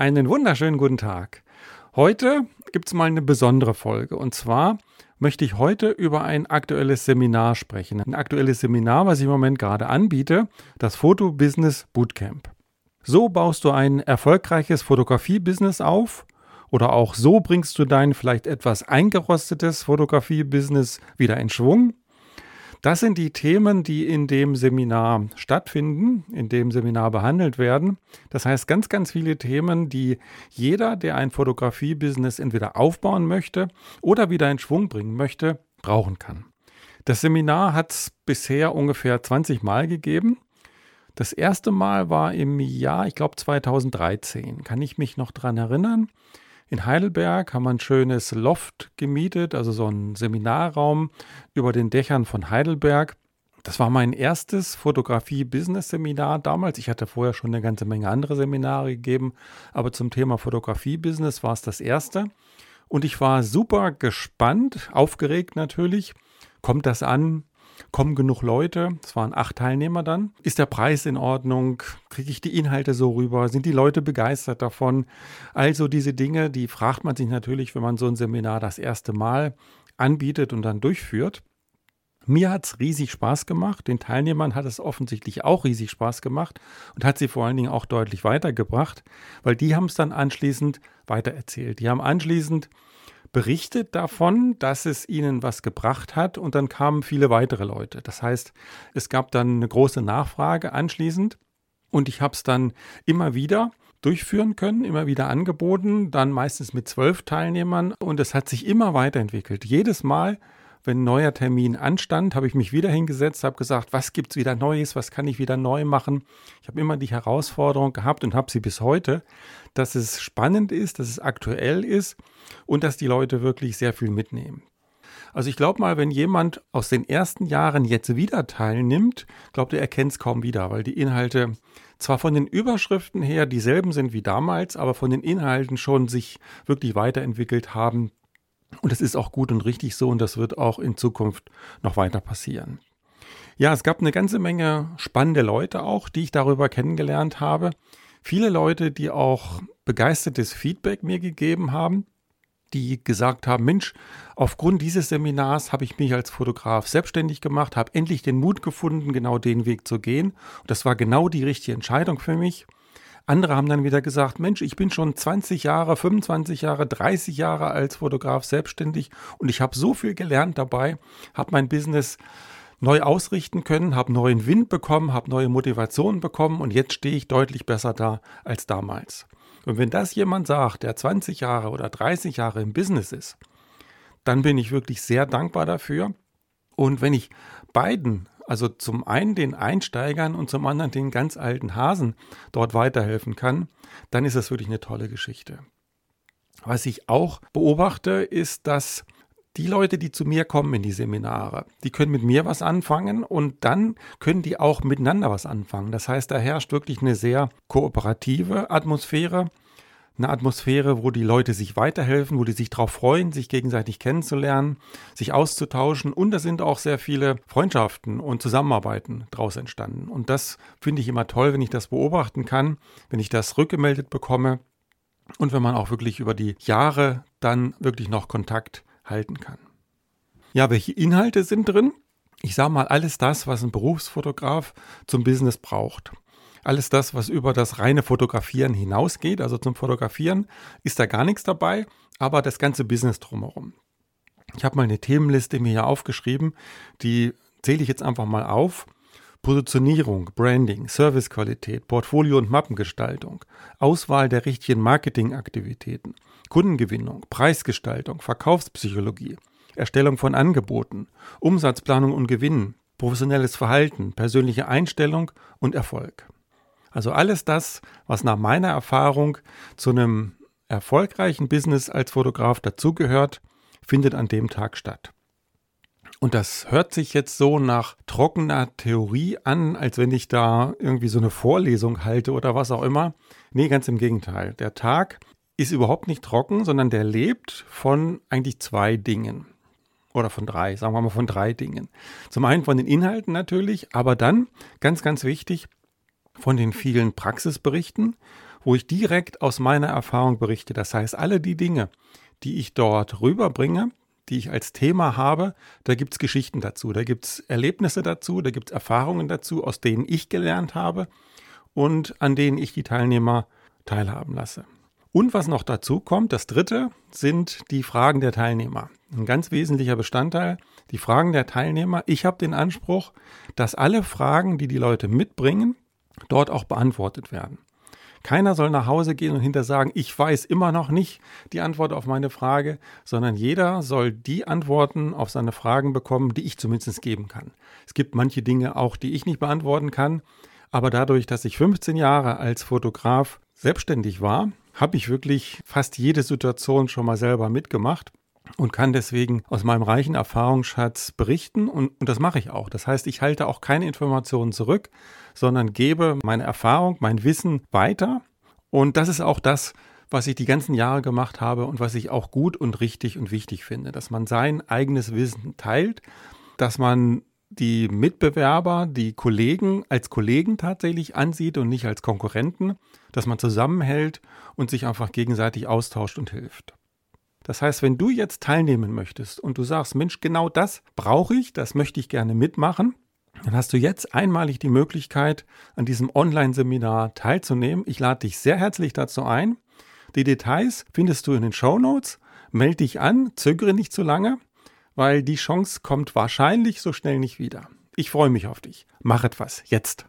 Einen wunderschönen guten Tag. Heute gibt es mal eine besondere Folge. Und zwar möchte ich heute über ein aktuelles Seminar sprechen. Ein aktuelles Seminar, was ich im Moment gerade anbiete, das Foto Business Bootcamp. So baust du ein erfolgreiches Fotografie-Business auf oder auch so bringst du dein vielleicht etwas eingerostetes Fotografie-Business wieder in Schwung das sind die Themen, die in dem Seminar stattfinden, in dem Seminar behandelt werden. Das heißt, ganz, ganz viele Themen, die jeder, der ein Fotografie-Business entweder aufbauen möchte oder wieder in Schwung bringen möchte, brauchen kann. Das Seminar hat es bisher ungefähr 20 Mal gegeben. Das erste Mal war im Jahr, ich glaube 2013. Kann ich mich noch daran erinnern? In Heidelberg haben wir ein schönes Loft gemietet, also so ein Seminarraum über den Dächern von Heidelberg. Das war mein erstes Fotografie-Business-Seminar damals. Ich hatte vorher schon eine ganze Menge andere Seminare gegeben, aber zum Thema Fotografie-Business war es das erste. Und ich war super gespannt, aufgeregt natürlich. Kommt das an? Kommen genug Leute? Es waren acht Teilnehmer dann. Ist der Preis in Ordnung? Kriege ich die Inhalte so rüber? Sind die Leute begeistert davon? Also diese Dinge, die fragt man sich natürlich, wenn man so ein Seminar das erste Mal anbietet und dann durchführt. Mir hat es riesig Spaß gemacht. Den Teilnehmern hat es offensichtlich auch riesig Spaß gemacht und hat sie vor allen Dingen auch deutlich weitergebracht, weil die haben es dann anschließend weitererzählt. Die haben anschließend berichtet davon, dass es ihnen was gebracht hat und dann kamen viele weitere Leute. Das heißt, es gab dann eine große Nachfrage anschließend und ich habe es dann immer wieder durchführen können, immer wieder angeboten, dann meistens mit zwölf Teilnehmern und es hat sich immer weiterentwickelt. Jedes Mal wenn ein neuer Termin anstand, habe ich mich wieder hingesetzt, habe gesagt, was gibt es wieder Neues, was kann ich wieder neu machen. Ich habe immer die Herausforderung gehabt und habe sie bis heute, dass es spannend ist, dass es aktuell ist und dass die Leute wirklich sehr viel mitnehmen. Also ich glaube mal, wenn jemand aus den ersten Jahren jetzt wieder teilnimmt, glaubt er erkennt es kaum wieder, weil die Inhalte zwar von den Überschriften her dieselben sind wie damals, aber von den Inhalten schon sich wirklich weiterentwickelt haben, und das ist auch gut und richtig so und das wird auch in Zukunft noch weiter passieren. Ja, es gab eine ganze Menge spannende Leute auch, die ich darüber kennengelernt habe. Viele Leute, die auch begeistertes Feedback mir gegeben haben, die gesagt haben, Mensch, aufgrund dieses Seminars habe ich mich als Fotograf selbstständig gemacht, habe endlich den Mut gefunden, genau den Weg zu gehen. Und das war genau die richtige Entscheidung für mich. Andere haben dann wieder gesagt, Mensch, ich bin schon 20 Jahre, 25 Jahre, 30 Jahre als Fotograf selbstständig und ich habe so viel gelernt dabei, habe mein Business neu ausrichten können, habe neuen Wind bekommen, habe neue Motivation bekommen und jetzt stehe ich deutlich besser da als damals. Und wenn das jemand sagt, der 20 Jahre oder 30 Jahre im Business ist, dann bin ich wirklich sehr dankbar dafür. Und wenn ich beiden also zum einen den Einsteigern und zum anderen den ganz alten Hasen dort weiterhelfen kann, dann ist das wirklich eine tolle Geschichte. Was ich auch beobachte, ist, dass die Leute, die zu mir kommen in die Seminare, die können mit mir was anfangen und dann können die auch miteinander was anfangen. Das heißt, da herrscht wirklich eine sehr kooperative Atmosphäre eine Atmosphäre, wo die Leute sich weiterhelfen, wo die sich darauf freuen, sich gegenseitig kennenzulernen, sich auszutauschen. Und da sind auch sehr viele Freundschaften und Zusammenarbeiten daraus entstanden. Und das finde ich immer toll, wenn ich das beobachten kann, wenn ich das rückgemeldet bekomme und wenn man auch wirklich über die Jahre dann wirklich noch Kontakt halten kann. Ja, welche Inhalte sind drin? Ich sage mal alles das, was ein Berufsfotograf zum Business braucht. Alles das, was über das reine Fotografieren hinausgeht, also zum Fotografieren, ist da gar nichts dabei, aber das ganze Business drumherum. Ich habe mal eine Themenliste mir hier aufgeschrieben, die zähle ich jetzt einfach mal auf. Positionierung, Branding, Servicequalität, Portfolio- und Mappengestaltung, Auswahl der richtigen Marketingaktivitäten, Kundengewinnung, Preisgestaltung, Verkaufspsychologie, Erstellung von Angeboten, Umsatzplanung und Gewinn, professionelles Verhalten, persönliche Einstellung und Erfolg. Also alles das, was nach meiner Erfahrung zu einem erfolgreichen Business als Fotograf dazugehört, findet an dem Tag statt. Und das hört sich jetzt so nach trockener Theorie an, als wenn ich da irgendwie so eine Vorlesung halte oder was auch immer. Nee, ganz im Gegenteil. Der Tag ist überhaupt nicht trocken, sondern der lebt von eigentlich zwei Dingen. Oder von drei, sagen wir mal von drei Dingen. Zum einen von den Inhalten natürlich, aber dann, ganz, ganz wichtig, von den vielen Praxisberichten, wo ich direkt aus meiner Erfahrung berichte. Das heißt, alle die Dinge, die ich dort rüberbringe, die ich als Thema habe, da gibt es Geschichten dazu, da gibt es Erlebnisse dazu, da gibt es Erfahrungen dazu, aus denen ich gelernt habe und an denen ich die Teilnehmer teilhaben lasse. Und was noch dazu kommt, das dritte, sind die Fragen der Teilnehmer. Ein ganz wesentlicher Bestandteil, die Fragen der Teilnehmer. Ich habe den Anspruch, dass alle Fragen, die die Leute mitbringen, dort auch beantwortet werden. Keiner soll nach Hause gehen und hinter sagen, ich weiß immer noch nicht die Antwort auf meine Frage, sondern jeder soll die Antworten auf seine Fragen bekommen, die ich zumindest geben kann. Es gibt manche Dinge auch, die ich nicht beantworten kann, aber dadurch, dass ich 15 Jahre als Fotograf selbstständig war, habe ich wirklich fast jede Situation schon mal selber mitgemacht und kann deswegen aus meinem reichen Erfahrungsschatz berichten und, und, das mache ich auch. Das heißt, ich halte auch keine Informationen zurück, sondern gebe meine Erfahrung, mein Wissen weiter und das ist auch das, was ich die ganzen Jahre gemacht habe und was ich auch gut und richtig und wichtig finde, dass man sein eigenes Wissen teilt, dass man die Mitbewerber, die Kollegen als Kollegen tatsächlich ansieht und nicht als Konkurrenten, dass man zusammenhält und sich einfach gegenseitig austauscht und hilft. Das heißt, wenn du jetzt teilnehmen möchtest und du sagst, Mensch, genau das brauche ich, das möchte ich gerne mitmachen, dann hast du jetzt einmalig die Möglichkeit, an diesem Online-Seminar teilzunehmen. Ich lade dich sehr herzlich dazu ein. Die Details findest du in den Show Notes. Melde dich an, zögere nicht zu lange weil die Chance kommt wahrscheinlich so schnell nicht wieder. Ich freue mich auf dich. Mach etwas jetzt.